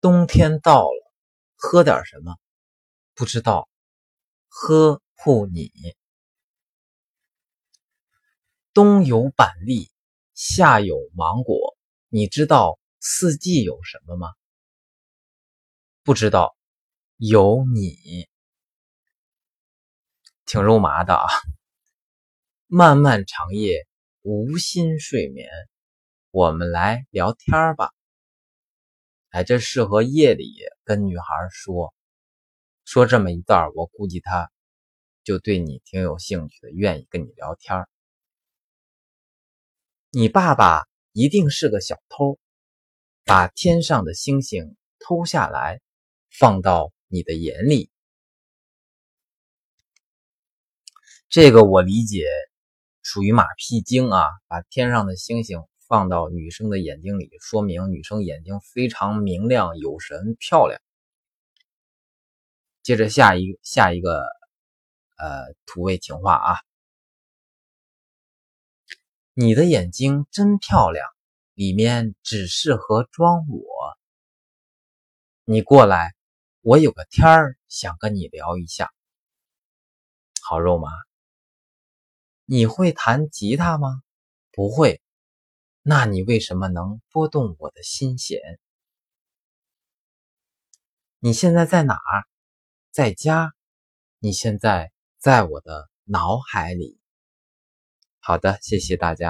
冬天到了，喝点什么？不知道。呵护你。冬有板栗，夏有芒果。你知道四季有什么吗？不知道。有你，挺肉麻的啊。漫漫长夜，无心睡眠。我们来聊天吧。哎，这适合夜里跟女孩说，说这么一段，我估计她就对你挺有兴趣的，愿意跟你聊天。你爸爸一定是个小偷，把天上的星星偷下来，放到你的眼里。这个我理解属于马屁精啊，把天上的星星。放到女生的眼睛里，说明女生眼睛非常明亮、有神、漂亮。接着下一下一个呃土味情话啊，你的眼睛真漂亮，里面只适合装我。你过来，我有个天儿想跟你聊一下。好肉麻。你会弹吉他吗？不会。那你为什么能拨动我的心弦？你现在在哪儿？在家？你现在在我的脑海里。好的，谢谢大家。